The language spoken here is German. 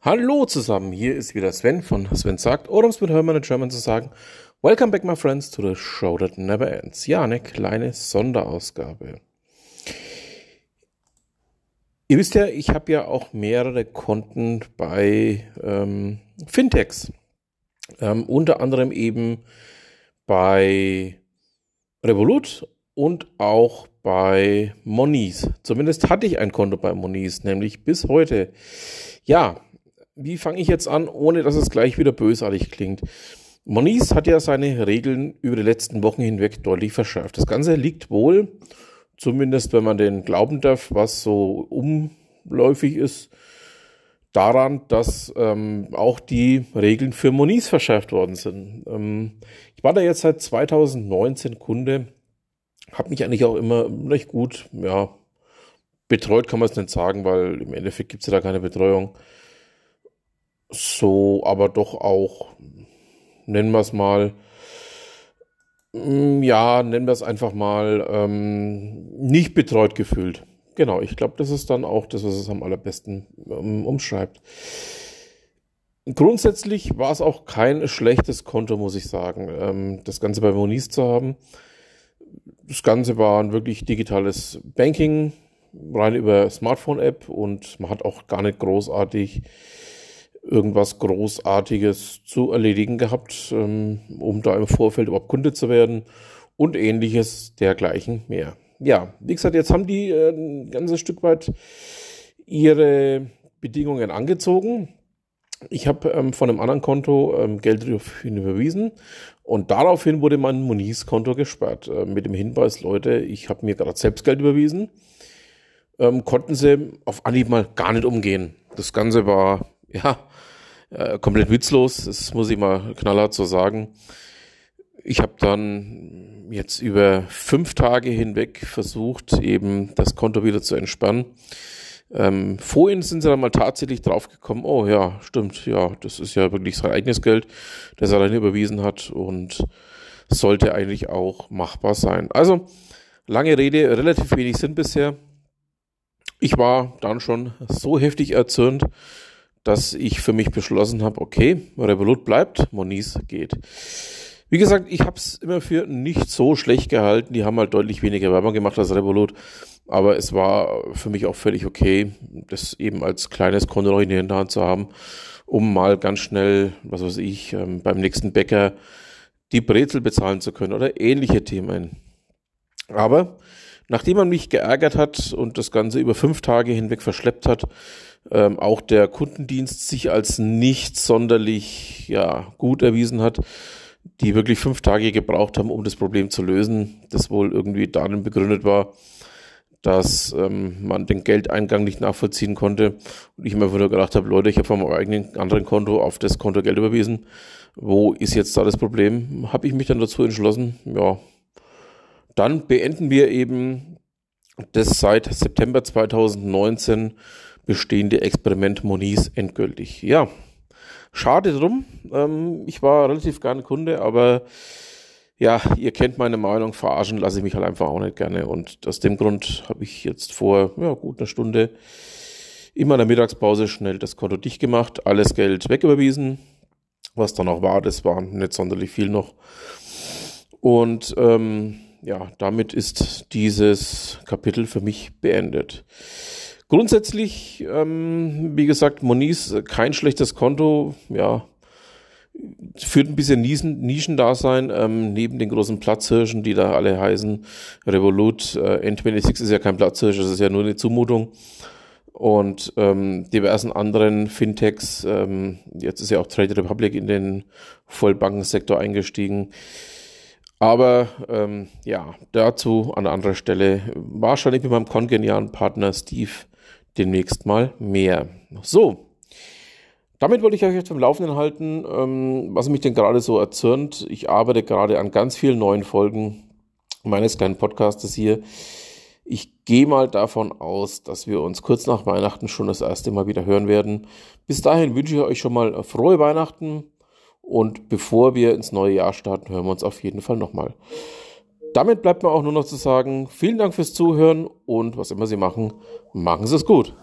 Hallo zusammen, hier ist wieder Sven von Sven sagt, oder um es mit Hermann in German zu sagen, Welcome back my friends to the show that never ends. Ja, eine kleine Sonderausgabe. Ihr wisst ja, ich habe ja auch mehrere Konten bei ähm, Fintechs. Ähm, unter anderem eben bei Revolut und auch bei Moniz. Zumindest hatte ich ein Konto bei Moniz, nämlich bis heute. Ja, wie fange ich jetzt an, ohne dass es gleich wieder bösartig klingt? Moniz hat ja seine Regeln über die letzten Wochen hinweg deutlich verschärft. Das Ganze liegt wohl, zumindest wenn man den glauben darf, was so umläufig ist, daran, dass ähm, auch die Regeln für Moniz verschärft worden sind. Ähm, ich war da jetzt seit 2019 Kunde, habe mich eigentlich auch immer recht gut, ja, betreut kann man es nicht sagen, weil im Endeffekt gibt es ja da keine Betreuung so aber doch auch, nennen wir es mal, mm, ja, nennen wir es einfach mal, ähm, nicht betreut gefühlt. Genau, ich glaube, das ist dann auch das, was es am allerbesten ähm, umschreibt. Grundsätzlich war es auch kein schlechtes Konto, muss ich sagen, ähm, das Ganze bei Moniz zu haben. Das Ganze war ein wirklich digitales Banking, rein über Smartphone-App und man hat auch gar nicht großartig irgendwas Großartiges zu erledigen gehabt, ähm, um da im Vorfeld überhaupt Kunde zu werden und ähnliches dergleichen mehr. Ja, wie gesagt, jetzt haben die äh, ein ganzes Stück weit ihre Bedingungen angezogen. Ich habe ähm, von einem anderen Konto ähm, Geld überwiesen und daraufhin wurde mein Moniz-Konto gesperrt äh, mit dem Hinweis, Leute, ich habe mir gerade selbst Geld überwiesen. Ähm, konnten sie auf Anhieb mal gar nicht umgehen. Das Ganze war ja, äh, komplett witzlos, das muss ich mal knallhart so sagen. Ich habe dann jetzt über fünf Tage hinweg versucht, eben das Konto wieder zu entspannen. Ähm, vorhin sind sie dann mal tatsächlich draufgekommen, oh ja, stimmt, ja, das ist ja wirklich sein eigenes Geld, das er dann überwiesen hat und sollte eigentlich auch machbar sein. Also, lange Rede, relativ wenig Sinn bisher. Ich war dann schon so heftig erzürnt, dass ich für mich beschlossen habe, okay, Revolut bleibt, Moniz geht. Wie gesagt, ich habe es immer für nicht so schlecht gehalten. Die haben halt deutlich weniger Werbung gemacht als Revolut. Aber es war für mich auch völlig okay, das eben als kleines Konto noch in der Hand zu haben, um mal ganz schnell, was weiß ich, ähm, beim nächsten Bäcker die Brezel bezahlen zu können oder ähnliche Themen. Aber nachdem man mich geärgert hat und das Ganze über fünf Tage hinweg verschleppt hat, ähm, auch der Kundendienst sich als nicht sonderlich ja, gut erwiesen hat, die wirklich fünf Tage gebraucht haben, um das Problem zu lösen, das wohl irgendwie darin begründet war, dass ähm, man den Geldeingang nicht nachvollziehen konnte und ich mir einfach nur gedacht habe, Leute, ich habe von meinem eigenen anderen Konto auf das Konto Geld überwiesen. Wo ist jetzt da das Problem? Habe ich mich dann dazu entschlossen, ja, dann beenden wir eben das seit September 2019 bestehende Experiment Moniz endgültig. Ja, schade drum. Ähm, ich war relativ gerne Kunde, aber ja, ihr kennt meine Meinung, verarschen lasse ich mich halt einfach auch nicht gerne. Und aus dem Grund habe ich jetzt vor ja, gut einer Stunde in meiner Mittagspause schnell das Konto dicht gemacht, alles Geld wegüberwiesen. Was dann auch war, das war nicht sonderlich viel noch. Und ähm, ja, damit ist dieses Kapitel für mich beendet. Grundsätzlich, ähm, wie gesagt, Moniz, kein schlechtes Konto, ja, führt ein bisschen Nischen, Nischendasein, ähm, neben den großen Platzhirschen, die da alle heißen. Revolut, äh, N26 ist ja kein Platzhirsch, das ist ja nur eine Zumutung. Und ähm, diversen anderen Fintechs, ähm, jetzt ist ja auch Trade Republic in den Vollbankensektor eingestiegen. Aber ähm, ja, dazu an anderer Stelle wahrscheinlich mit meinem kongenialen Partner Steve demnächst mal mehr. So, damit wollte ich euch jetzt am Laufenden halten, ähm, was mich denn gerade so erzürnt. Ich arbeite gerade an ganz vielen neuen Folgen meines kleinen Podcastes hier. Ich gehe mal davon aus, dass wir uns kurz nach Weihnachten schon das erste Mal wieder hören werden. Bis dahin wünsche ich euch schon mal frohe Weihnachten und bevor wir ins neue Jahr starten, hören wir uns auf jeden Fall nochmal. Damit bleibt mir auch nur noch zu sagen, vielen Dank fürs Zuhören und was immer Sie machen, machen Sie es gut.